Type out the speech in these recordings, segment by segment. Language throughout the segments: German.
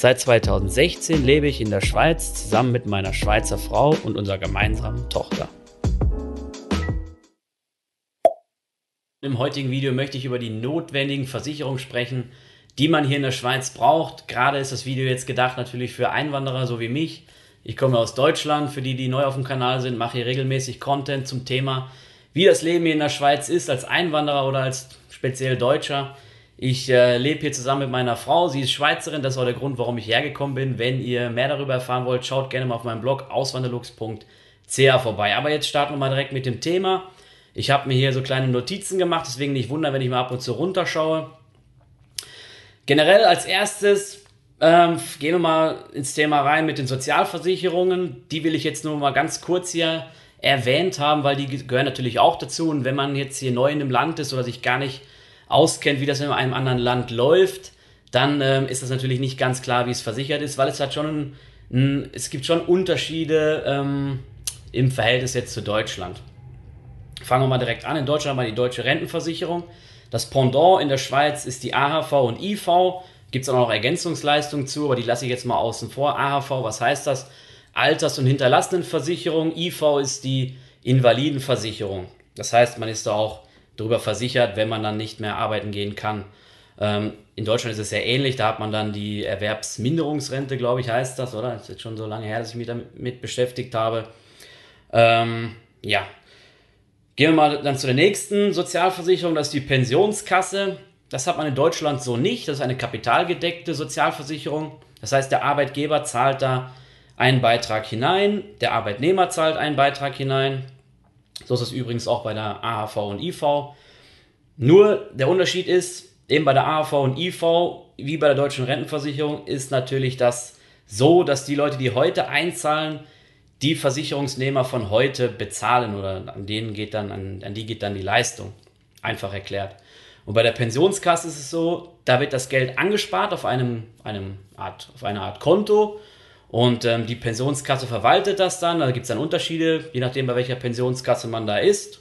Seit 2016 lebe ich in der Schweiz zusammen mit meiner Schweizer Frau und unserer gemeinsamen Tochter. Im heutigen Video möchte ich über die notwendigen Versicherungen sprechen, die man hier in der Schweiz braucht. Gerade ist das Video jetzt gedacht natürlich für Einwanderer so wie mich, ich komme aus Deutschland, für die, die neu auf dem Kanal sind, mache hier regelmäßig Content zum Thema, wie das Leben hier in der Schweiz ist, als Einwanderer oder als speziell Deutscher. Ich äh, lebe hier zusammen mit meiner Frau, sie ist Schweizerin, das war der Grund, warum ich hergekommen bin. Wenn ihr mehr darüber erfahren wollt, schaut gerne mal auf meinem Blog auswanderlux.ca vorbei. Aber jetzt starten wir mal direkt mit dem Thema. Ich habe mir hier so kleine Notizen gemacht, deswegen nicht wundern, wenn ich mal ab und zu runterschaue. Generell als erstes ähm, gehen wir mal ins Thema rein mit den Sozialversicherungen. Die will ich jetzt nur mal ganz kurz hier erwähnt haben, weil die gehören natürlich auch dazu. Und wenn man jetzt hier neu in einem Land ist oder sich gar nicht auskennt, wie das in einem anderen Land läuft, dann ähm, ist das natürlich nicht ganz klar, wie es versichert ist, weil es hat schon, ein, es gibt schon Unterschiede ähm, im Verhältnis jetzt zu Deutschland. Fangen wir mal direkt an. In Deutschland haben wir die deutsche Rentenversicherung. Das Pendant in der Schweiz ist die AHV und IV. Gibt es auch noch Ergänzungsleistungen zu, aber die lasse ich jetzt mal außen vor. AHV, was heißt das? Alters- und Hinterlassenenversicherung. IV ist die Invalidenversicherung. Das heißt, man ist da auch darüber versichert, wenn man dann nicht mehr arbeiten gehen kann. Ähm, in Deutschland ist es sehr ähnlich. Da hat man dann die Erwerbsminderungsrente, glaube ich, heißt das, oder? Das ist jetzt schon so lange her, dass ich mich damit beschäftigt habe. Ähm, ja. Gehen wir mal dann zu der nächsten Sozialversicherung, das ist die Pensionskasse. Das hat man in Deutschland so nicht. Das ist eine kapitalgedeckte Sozialversicherung. Das heißt, der Arbeitgeber zahlt da einen Beitrag hinein, der Arbeitnehmer zahlt einen Beitrag hinein. So ist es übrigens auch bei der AHV und IV. Nur der Unterschied ist, eben bei der AHV und IV, wie bei der deutschen Rentenversicherung, ist natürlich das so, dass die Leute, die heute einzahlen, die Versicherungsnehmer von heute bezahlen oder an denen geht dann, an, an die geht dann die Leistung. Einfach erklärt. Und bei der Pensionskasse ist es so, da wird das Geld angespart auf einem, einem Art, auf eine Art Konto und ähm, die Pensionskasse verwaltet das dann. Da gibt es dann Unterschiede, je nachdem, bei welcher Pensionskasse man da ist.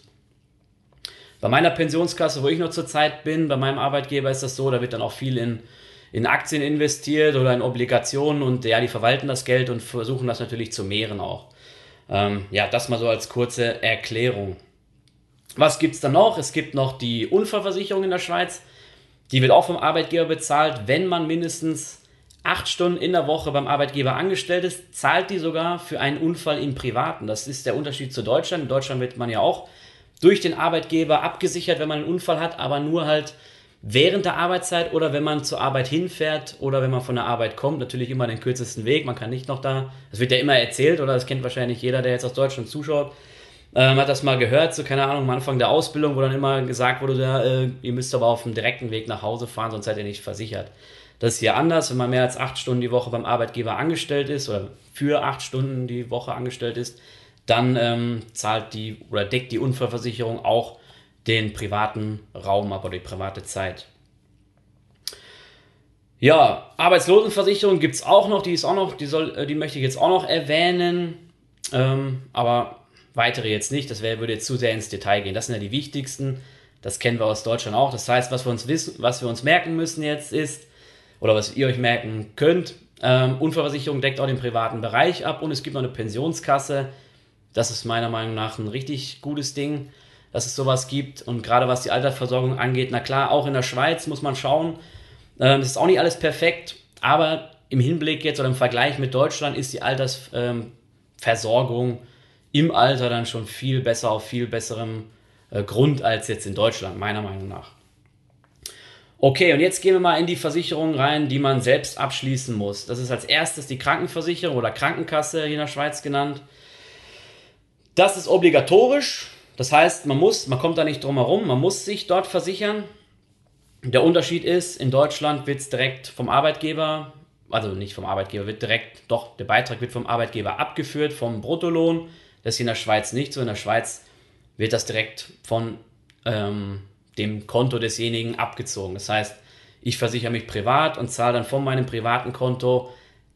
Bei meiner Pensionskasse, wo ich noch zurzeit bin, bei meinem Arbeitgeber ist das so, da wird dann auch viel in, in Aktien investiert oder in Obligationen und ja, die verwalten das Geld und versuchen das natürlich zu mehren auch. Ähm, ja, das mal so als kurze Erklärung. Was gibt es dann noch? Es gibt noch die Unfallversicherung in der Schweiz. Die wird auch vom Arbeitgeber bezahlt. Wenn man mindestens acht Stunden in der Woche beim Arbeitgeber angestellt ist, zahlt die sogar für einen Unfall im Privaten. Das ist der Unterschied zu Deutschland. In Deutschland wird man ja auch durch den Arbeitgeber abgesichert, wenn man einen Unfall hat, aber nur halt während der Arbeitszeit oder wenn man zur Arbeit hinfährt oder wenn man von der Arbeit kommt. Natürlich immer den kürzesten Weg. Man kann nicht noch da, das wird ja immer erzählt oder das kennt wahrscheinlich jeder, der jetzt aus Deutschland zuschaut ähm, hat das mal gehört, so keine Ahnung, am Anfang der Ausbildung, wo dann immer gesagt wurde, ja, äh, ihr müsst aber auf dem direkten Weg nach Hause fahren, sonst seid ihr nicht versichert. Das ist hier anders, wenn man mehr als acht Stunden die Woche beim Arbeitgeber angestellt ist oder für acht Stunden die Woche angestellt ist, dann ähm, zahlt die oder deckt die Unfallversicherung auch den privaten Raum ab oder die private Zeit. Ja, Arbeitslosenversicherung gibt es auch noch, die ist auch noch, die soll, äh, die möchte ich jetzt auch noch erwähnen. Ähm, aber weitere jetzt nicht, das wär, würde jetzt zu sehr ins Detail gehen. Das sind ja die wichtigsten, das kennen wir aus Deutschland auch. Das heißt, was wir uns wissen, was wir uns merken müssen jetzt ist, oder was ihr euch merken könnt, ähm, Unfallversicherung deckt auch den privaten Bereich ab und es gibt noch eine Pensionskasse. Das ist meiner Meinung nach ein richtig gutes Ding, dass es sowas gibt. Und gerade was die Altersversorgung angeht, na klar, auch in der Schweiz muss man schauen. Ähm, ist auch nicht alles perfekt, aber im Hinblick jetzt oder im Vergleich mit Deutschland ist die Altersversorgung ähm, im Alter dann schon viel besser, auf viel besserem äh, Grund als jetzt in Deutschland, meiner Meinung nach. Okay, und jetzt gehen wir mal in die Versicherung rein, die man selbst abschließen muss. Das ist als erstes die Krankenversicherung oder Krankenkasse hier in der Schweiz genannt. Das ist obligatorisch. Das heißt, man muss, man kommt da nicht drum herum, man muss sich dort versichern. Der Unterschied ist, in Deutschland wird es direkt vom Arbeitgeber also nicht vom Arbeitgeber, wird direkt, doch, der Beitrag wird vom Arbeitgeber abgeführt, vom Bruttolohn. Das ist in der Schweiz nicht so. In der Schweiz wird das direkt von ähm, dem Konto desjenigen abgezogen. Das heißt, ich versichere mich privat und zahle dann von meinem privaten Konto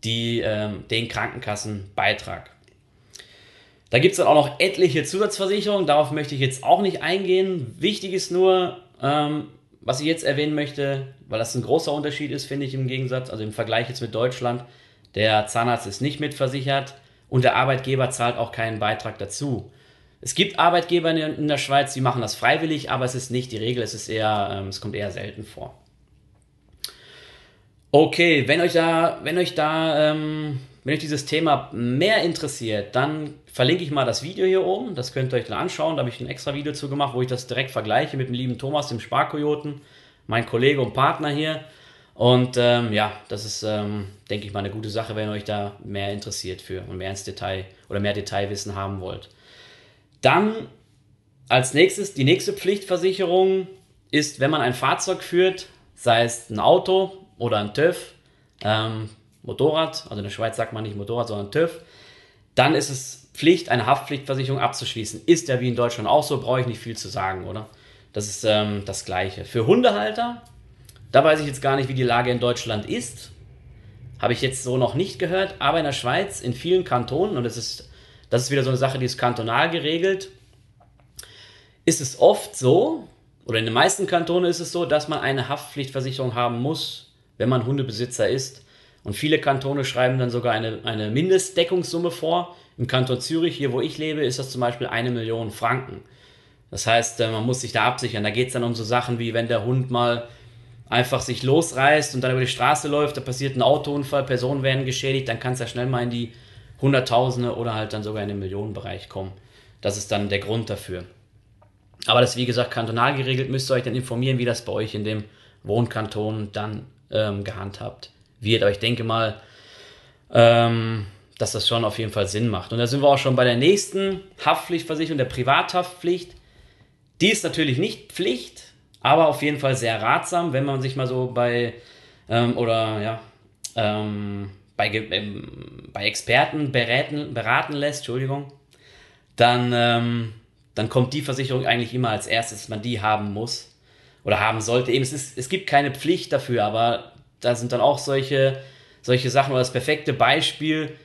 die, ähm, den Krankenkassenbeitrag. Da gibt es dann auch noch etliche Zusatzversicherungen, darauf möchte ich jetzt auch nicht eingehen. Wichtig ist nur, ähm, was ich jetzt erwähnen möchte, weil das ein großer Unterschied ist, finde ich im Gegensatz, also im Vergleich jetzt mit Deutschland, der Zahnarzt ist nicht mitversichert und der Arbeitgeber zahlt auch keinen Beitrag dazu. Es gibt Arbeitgeber in der Schweiz, die machen das freiwillig, aber es ist nicht die Regel, es ist eher, ähm, es kommt eher selten vor. Okay, wenn euch da, wenn euch da, ähm, wenn euch dieses Thema mehr interessiert, dann verlinke ich mal das Video hier oben. Das könnt ihr euch dann anschauen. Da habe ich ein extra Video zu gemacht, wo ich das direkt vergleiche mit dem lieben Thomas, dem Sparkojoten, mein Kollege und Partner hier. Und ähm, ja, das ist, ähm, denke ich mal, eine gute Sache, wenn ihr euch da mehr interessiert für und mehr ins Detail oder mehr Detailwissen haben wollt. Dann als nächstes, die nächste Pflichtversicherung ist, wenn man ein Fahrzeug führt, sei es ein Auto oder ein TÜV, ähm, Motorrad, also in der Schweiz sagt man nicht Motorrad, sondern TÜV, dann ist es Pflicht, eine Haftpflichtversicherung abzuschließen. Ist ja wie in Deutschland auch so, brauche ich nicht viel zu sagen, oder? Das ist ähm, das Gleiche. Für Hundehalter, da weiß ich jetzt gar nicht, wie die Lage in Deutschland ist. Habe ich jetzt so noch nicht gehört, aber in der Schweiz, in vielen Kantonen, und das ist, das ist wieder so eine Sache, die ist kantonal geregelt, ist es oft so, oder in den meisten Kantonen ist es so, dass man eine Haftpflichtversicherung haben muss, wenn man Hundebesitzer ist. Und viele Kantone schreiben dann sogar eine, eine Mindestdeckungssumme vor. Im Kanton Zürich, hier wo ich lebe, ist das zum Beispiel eine Million Franken. Das heißt, äh, man muss sich da absichern. Da geht es dann um so Sachen wie, wenn der Hund mal einfach sich losreißt und dann über die Straße läuft, da passiert ein Autounfall, Personen werden geschädigt, dann kann es ja schnell mal in die Hunderttausende oder halt dann sogar in den Millionenbereich kommen. Das ist dann der Grund dafür. Aber das ist wie gesagt kantonal geregelt, müsst ihr euch dann informieren, wie das bei euch in dem Wohnkanton dann ähm, gehandhabt wird. Aber ich denke mal, ähm, dass das schon auf jeden Fall Sinn macht. Und da sind wir auch schon bei der nächsten Haftpflichtversicherung, der Privathaftpflicht. Die ist natürlich nicht Pflicht, aber auf jeden Fall sehr ratsam, wenn man sich mal so bei ähm, oder ja ähm, bei, ähm, bei Experten beraten, beraten lässt, Entschuldigung, dann, ähm, dann kommt die Versicherung eigentlich immer als erstes, dass man die haben muss oder haben sollte. Eben, es, ist, es gibt keine Pflicht dafür, aber da sind dann auch solche, solche Sachen oder das perfekte Beispiel.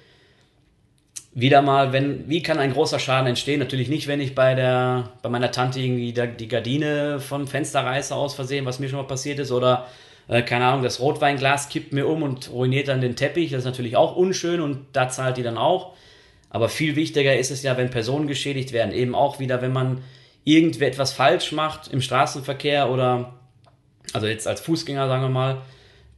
Wieder mal, wenn, wie kann ein großer Schaden entstehen? Natürlich nicht, wenn ich bei der, bei meiner Tante irgendwie die, Gardine vom Fenster reiße aus Versehen, was mir schon mal passiert ist, oder äh, keine Ahnung, das Rotweinglas kippt mir um und ruiniert dann den Teppich. Das ist natürlich auch unschön und da zahlt die dann auch. Aber viel wichtiger ist es ja, wenn Personen geschädigt werden. Eben auch wieder, wenn man irgendetwas falsch macht im Straßenverkehr oder, also jetzt als Fußgänger, sagen wir mal,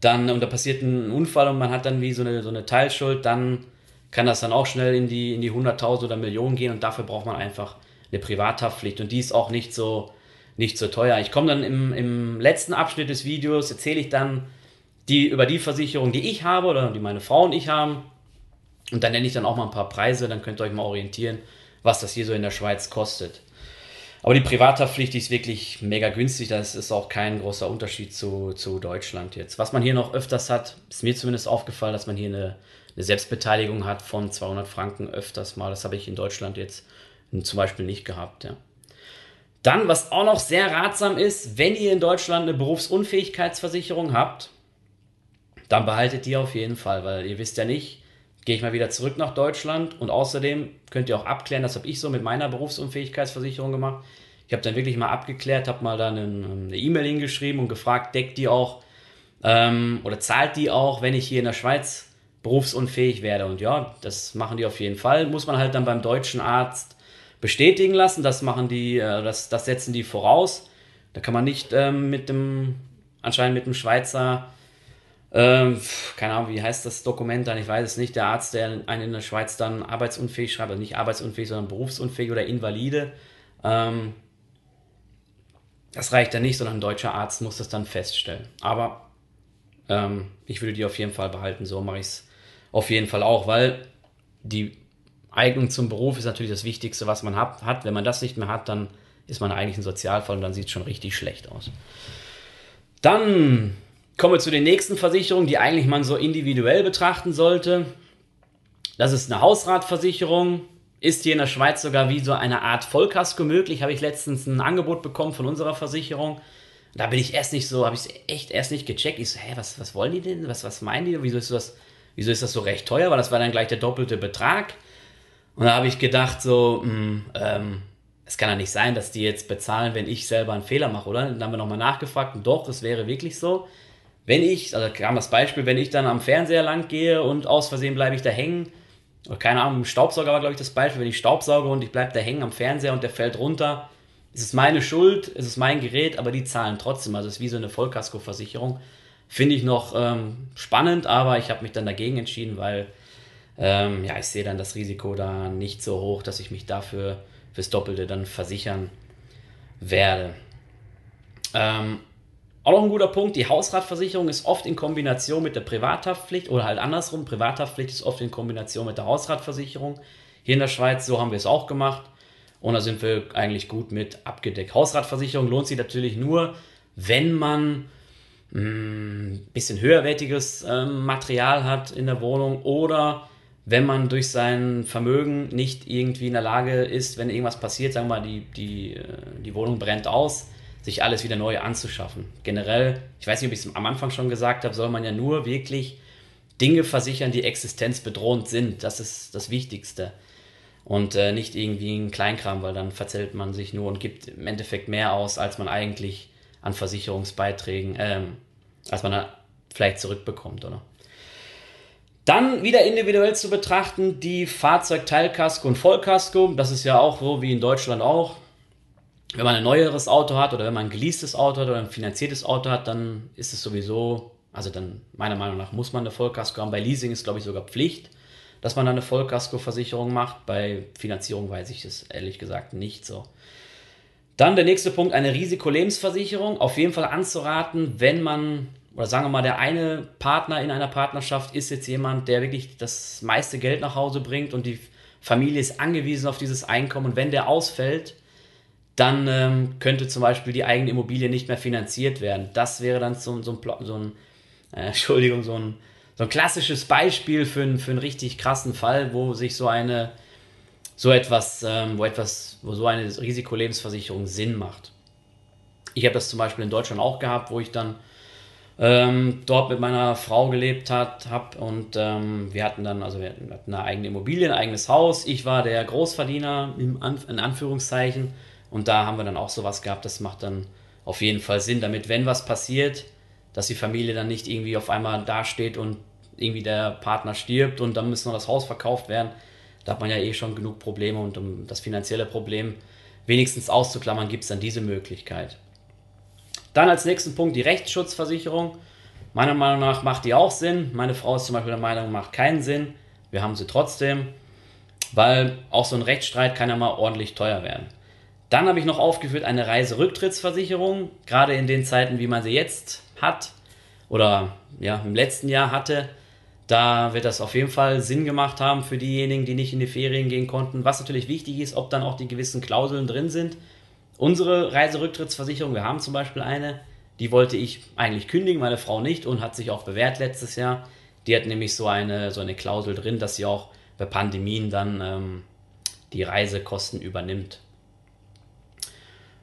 dann, und da passiert ein Unfall und man hat dann wie so eine, so eine Teilschuld, dann kann das dann auch schnell in die, in die 100.000 oder Millionen gehen und dafür braucht man einfach eine Privathaftpflicht und die ist auch nicht so, nicht so teuer. Ich komme dann im, im letzten Abschnitt des Videos, erzähle ich dann die, über die Versicherung, die ich habe oder die meine Frau und ich haben und dann nenne ich dann auch mal ein paar Preise, dann könnt ihr euch mal orientieren, was das hier so in der Schweiz kostet. Aber die Privathaftpflicht ist wirklich mega günstig. Das ist auch kein großer Unterschied zu, zu Deutschland jetzt. Was man hier noch öfters hat, ist mir zumindest aufgefallen, dass man hier eine, eine Selbstbeteiligung hat von 200 Franken öfters mal. Das habe ich in Deutschland jetzt zum Beispiel nicht gehabt. Ja. Dann, was auch noch sehr ratsam ist, wenn ihr in Deutschland eine Berufsunfähigkeitsversicherung habt, dann behaltet die auf jeden Fall, weil ihr wisst ja nicht, gehe ich mal wieder zurück nach Deutschland und außerdem könnt ihr auch abklären, das habe ich so mit meiner Berufsunfähigkeitsversicherung gemacht. Ich habe dann wirklich mal abgeklärt, habe mal dann eine E-Mail hingeschrieben und gefragt, deckt die auch ähm, oder zahlt die auch, wenn ich hier in der Schweiz berufsunfähig werde. Und ja, das machen die auf jeden Fall. Muss man halt dann beim deutschen Arzt bestätigen lassen. Das machen die, äh, das, das setzen die voraus. Da kann man nicht ähm, mit dem, anscheinend mit dem Schweizer ähm, keine Ahnung, wie heißt das Dokument dann? Ich weiß es nicht. Der Arzt, der einen in der Schweiz dann arbeitsunfähig schreibt, also nicht arbeitsunfähig, sondern berufsunfähig oder invalide. Ähm, das reicht dann nicht, sondern ein deutscher Arzt muss das dann feststellen. Aber ähm, ich würde die auf jeden Fall behalten. So mache ich es auf jeden Fall auch, weil die Eignung zum Beruf ist natürlich das Wichtigste, was man hat. hat. Wenn man das nicht mehr hat, dann ist man eigentlich ein Sozialfall und dann sieht es schon richtig schlecht aus. Dann Kommen wir zu den nächsten Versicherungen, die eigentlich man so individuell betrachten sollte. Das ist eine Hausratversicherung. Ist hier in der Schweiz sogar wie so eine Art Vollkasko möglich. Habe ich letztens ein Angebot bekommen von unserer Versicherung. Da bin ich erst nicht so, habe ich es echt erst nicht gecheckt. Ich so, hä, was, was wollen die denn? Was, was meinen die? Wieso ist, das, wieso ist das so recht teuer? Weil das war dann gleich der doppelte Betrag. Und da habe ich gedacht, so, mh, hm, ähm, es kann ja nicht sein, dass die jetzt bezahlen, wenn ich selber einen Fehler mache, oder? Dann haben wir nochmal nachgefragt und doch, es wäre wirklich so. Wenn ich, also kam das Beispiel, wenn ich dann am Fernseher lang gehe und aus Versehen bleibe ich da hängen, oder keine Ahnung, Staubsauger war, glaube ich, das Beispiel, wenn ich Staubsauge und ich bleibe da hängen am Fernseher und der fällt runter, es ist meine Schuld, es ist mein Gerät, aber die zahlen trotzdem. Also es ist wie so eine Vollkaskoversicherung. Finde ich noch ähm, spannend, aber ich habe mich dann dagegen entschieden, weil ähm, ja, ich sehe dann das Risiko da nicht so hoch, dass ich mich dafür fürs Doppelte dann versichern werde. Ähm, auch noch ein guter Punkt, die Hausratversicherung ist oft in Kombination mit der Privathaftpflicht oder halt andersrum, Privathaftpflicht ist oft in Kombination mit der Hausratversicherung. Hier in der Schweiz, so haben wir es auch gemacht und da sind wir eigentlich gut mit abgedeckt. Hausratversicherung lohnt sich natürlich nur, wenn man ein mm, bisschen höherwertiges äh, Material hat in der Wohnung oder wenn man durch sein Vermögen nicht irgendwie in der Lage ist, wenn irgendwas passiert, sagen wir mal, die, die, äh, die Wohnung brennt aus, sich alles wieder neu anzuschaffen. Generell, ich weiß nicht, ob ich es am Anfang schon gesagt habe, soll man ja nur wirklich Dinge versichern, die existenzbedrohend sind. Das ist das Wichtigste. Und äh, nicht irgendwie ein Kleinkram, weil dann verzählt man sich nur und gibt im Endeffekt mehr aus, als man eigentlich an Versicherungsbeiträgen, ähm, als man da vielleicht zurückbekommt, oder? Dann wieder individuell zu betrachten, die Fahrzeugteilkasko und Vollkasko. Das ist ja auch so wie in Deutschland auch wenn man ein neueres Auto hat oder wenn man ein geleastes Auto hat oder ein finanziertes Auto hat, dann ist es sowieso, also dann meiner Meinung nach muss man eine Vollkasko haben. Bei Leasing ist glaube ich sogar Pflicht, dass man eine Vollkasko-Versicherung macht. Bei Finanzierung weiß ich es ehrlich gesagt nicht so. Dann der nächste Punkt, eine Risikolebensversicherung. Auf jeden Fall anzuraten, wenn man, oder sagen wir mal, der eine Partner in einer Partnerschaft ist jetzt jemand, der wirklich das meiste Geld nach Hause bringt und die Familie ist angewiesen auf dieses Einkommen. Und wenn der ausfällt, dann ähm, könnte zum Beispiel die eigene Immobilie nicht mehr finanziert werden. Das wäre dann so, so ein, so ein äh, Entschuldigung, so ein, so ein klassisches Beispiel für, ein, für einen richtig krassen Fall, wo sich so eine, so etwas, ähm, wo etwas, wo so eine Risikolebensversicherung Sinn macht. Ich habe das zum Beispiel in Deutschland auch gehabt, wo ich dann ähm, dort mit meiner Frau gelebt hat, hab und ähm, wir hatten dann, also wir hatten eine eigene Immobilie, ein eigenes Haus. Ich war der Großverdiener im Anf in Anführungszeichen und da haben wir dann auch sowas gehabt, das macht dann auf jeden Fall Sinn, damit, wenn was passiert, dass die Familie dann nicht irgendwie auf einmal dasteht und irgendwie der Partner stirbt und dann muss noch das Haus verkauft werden. Da hat man ja eh schon genug Probleme und um das finanzielle Problem wenigstens auszuklammern, gibt es dann diese Möglichkeit. Dann als nächsten Punkt die Rechtsschutzversicherung. Meiner Meinung nach macht die auch Sinn. Meine Frau ist zum Beispiel der Meinung, macht keinen Sinn. Wir haben sie trotzdem, weil auch so ein Rechtsstreit kann ja mal ordentlich teuer werden. Dann habe ich noch aufgeführt eine Reiserücktrittsversicherung, gerade in den Zeiten, wie man sie jetzt hat oder ja, im letzten Jahr hatte. Da wird das auf jeden Fall Sinn gemacht haben für diejenigen, die nicht in die Ferien gehen konnten. Was natürlich wichtig ist, ob dann auch die gewissen Klauseln drin sind. Unsere Reiserücktrittsversicherung, wir haben zum Beispiel eine, die wollte ich eigentlich kündigen, meine Frau nicht und hat sich auch bewährt letztes Jahr. Die hat nämlich so eine, so eine Klausel drin, dass sie auch bei Pandemien dann ähm, die Reisekosten übernimmt.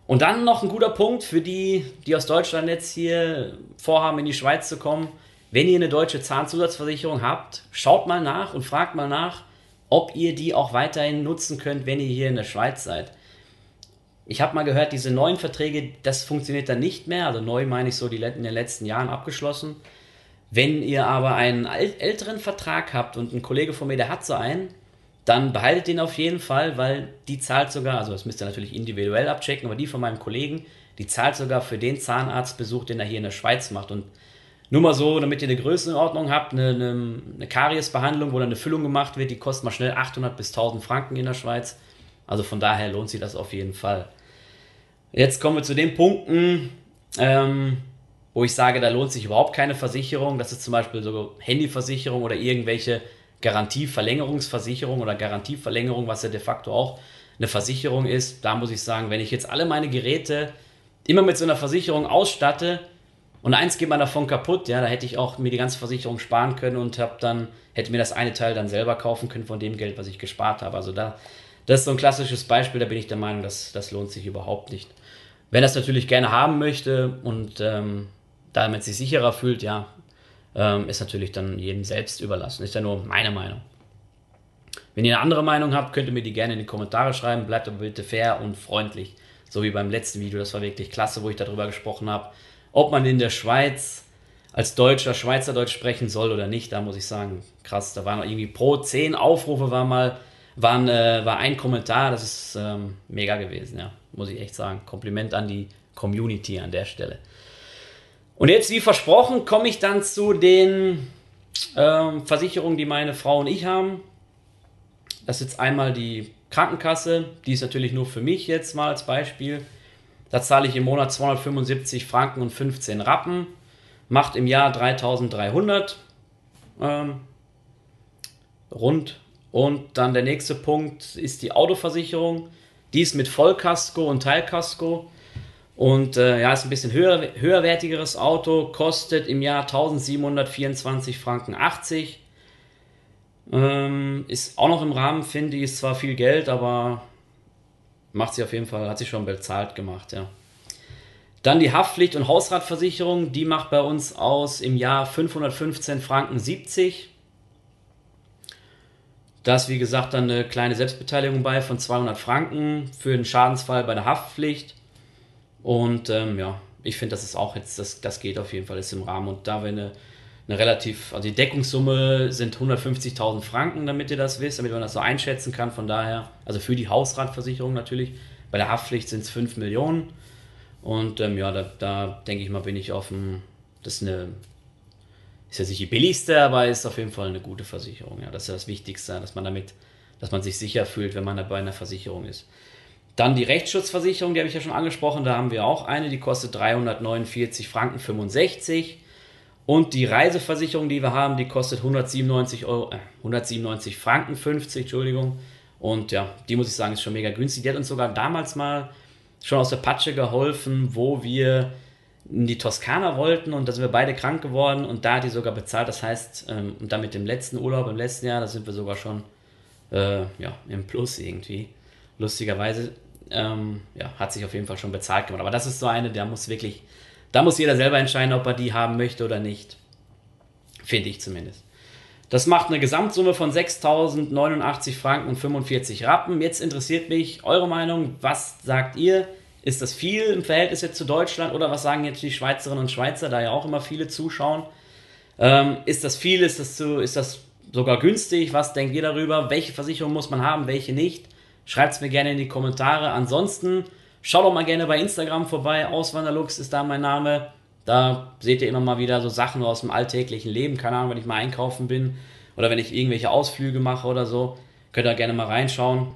Und dann noch ein guter Punkt für die, die aus Deutschland jetzt hier vorhaben, in die Schweiz zu kommen. Wenn ihr eine deutsche Zahnzusatzversicherung habt, schaut mal nach und fragt mal nach, ob ihr die auch weiterhin nutzen könnt, wenn ihr hier in der Schweiz seid. Ich habe mal gehört, diese neuen Verträge, das funktioniert dann nicht mehr. Also neu meine ich so die in den letzten Jahren abgeschlossen. Wenn ihr aber einen älteren Vertrag habt und ein Kollege von mir, der hat so einen, dann behaltet den auf jeden Fall, weil die zahlt sogar, also das müsst ihr natürlich individuell abchecken, aber die von meinem Kollegen, die zahlt sogar für den Zahnarztbesuch, den er hier in der Schweiz macht. Und nur mal so, damit ihr eine Größenordnung habt, eine, eine, eine Kariesbehandlung, wo dann eine Füllung gemacht wird, die kostet mal schnell 800 bis 1000 Franken in der Schweiz. Also von daher lohnt sich das auf jeden Fall. Jetzt kommen wir zu den Punkten, ähm, wo ich sage, da lohnt sich überhaupt keine Versicherung. Das ist zum Beispiel so Handyversicherung oder irgendwelche Garantieverlängerungsversicherung oder Garantieverlängerung, was ja de facto auch eine Versicherung ist, da muss ich sagen, wenn ich jetzt alle meine Geräte immer mit so einer Versicherung ausstatte Und eins geht man davon kaputt, ja, da hätte ich auch mir die ganze Versicherung sparen können und habe dann, hätte mir das eine Teil dann selber kaufen können von dem Geld, was ich gespart habe. Also da, das ist so ein klassisches Beispiel, da bin ich der Meinung, dass das lohnt sich überhaupt nicht. Wenn es natürlich gerne haben möchte und ähm, damit sich sicherer fühlt, ja, ähm, ist natürlich dann jedem selbst überlassen. Ist ja nur meine Meinung. Wenn ihr eine andere Meinung habt, könnt ihr mir die gerne in die Kommentare schreiben. Bleibt aber bitte fair und freundlich. So wie beim letzten Video. Das war wirklich klasse, wo ich darüber gesprochen habe ob man in der Schweiz als Deutscher Schweizerdeutsch sprechen soll oder nicht, da muss ich sagen, krass, da waren irgendwie pro zehn Aufrufe war mal, waren, äh, war ein Kommentar, das ist ähm, mega gewesen, ja, muss ich echt sagen. Kompliment an die Community an der Stelle. Und jetzt, wie versprochen, komme ich dann zu den ähm, Versicherungen, die meine Frau und ich haben. Das ist jetzt einmal die Krankenkasse, die ist natürlich nur für mich jetzt mal als Beispiel. Da zahle ich im Monat 275 Franken und 15 Rappen. Macht im Jahr 3300 ähm, rund. Und dann der nächste Punkt ist die Autoversicherung. Die ist mit Vollkasko und Teilkasko. Und äh, ja, ist ein bisschen höher, höherwertigeres Auto, kostet im Jahr 1724 Franken 80. Ähm, ist auch noch im Rahmen, finde ich, ist zwar viel Geld, aber macht sie auf jeden Fall, hat sie schon bezahlt gemacht, ja. Dann die Haftpflicht- und Hausratversicherung, die macht bei uns aus im Jahr 515 Franken 70. Da ist wie gesagt dann eine kleine Selbstbeteiligung bei von 200 Franken für den Schadensfall bei der Haftpflicht. Und ähm, ja, ich finde, das ist auch jetzt, das, das geht auf jeden Fall, ist im Rahmen. Und da, wenn eine eine relativ, also die Deckungssumme sind 150.000 Franken, damit ihr das wisst, damit man das so einschätzen kann. Von daher, also für die Hausratversicherung natürlich. Bei der Haftpflicht sind es 5 Millionen. Und ähm, ja, da, da denke ich mal, bin ich dem, das ist eine, ist ja nicht die billigste, aber ist auf jeden Fall eine gute Versicherung. Ja, das ist ja das Wichtigste, dass man damit, dass man sich sicher fühlt, wenn man bei einer Versicherung ist. Dann die Rechtsschutzversicherung, die habe ich ja schon angesprochen, da haben wir auch eine, die kostet 349 Franken 65. Und die Reiseversicherung, die wir haben, die kostet 197 Euro, äh, 197 Franken 50, Entschuldigung. Und ja, die muss ich sagen, ist schon mega günstig. Die hat uns sogar damals mal schon aus der Patsche geholfen, wo wir in die Toskana wollten und da sind wir beide krank geworden und da hat die sogar bezahlt. Das heißt, ähm, und dann mit dem letzten Urlaub im letzten Jahr, da sind wir sogar schon äh, ja, im Plus irgendwie. Lustigerweise ähm, ja, hat sich auf jeden Fall schon bezahlt gemacht. Aber das ist so eine, der muss wirklich da muss jeder selber entscheiden, ob er die haben möchte oder nicht. Finde ich zumindest. Das macht eine Gesamtsumme von 6.089 Franken und 45 Rappen. Jetzt interessiert mich eure Meinung. Was sagt ihr? Ist das viel im Verhältnis jetzt zu Deutschland oder was sagen jetzt die Schweizerinnen und Schweizer, da ja auch immer viele zuschauen? Ähm, ist das viel? Ist das, zu, ist das sogar günstig? Was denkt ihr darüber? Welche Versicherung muss man haben, welche nicht? Schreibt es mir gerne in die Kommentare. Ansonsten Schaut doch mal gerne bei Instagram vorbei. Auswanderlux ist da mein Name. Da seht ihr immer mal wieder so Sachen aus dem alltäglichen Leben. Keine Ahnung, wenn ich mal einkaufen bin oder wenn ich irgendwelche Ausflüge mache oder so. Könnt ihr gerne mal reinschauen.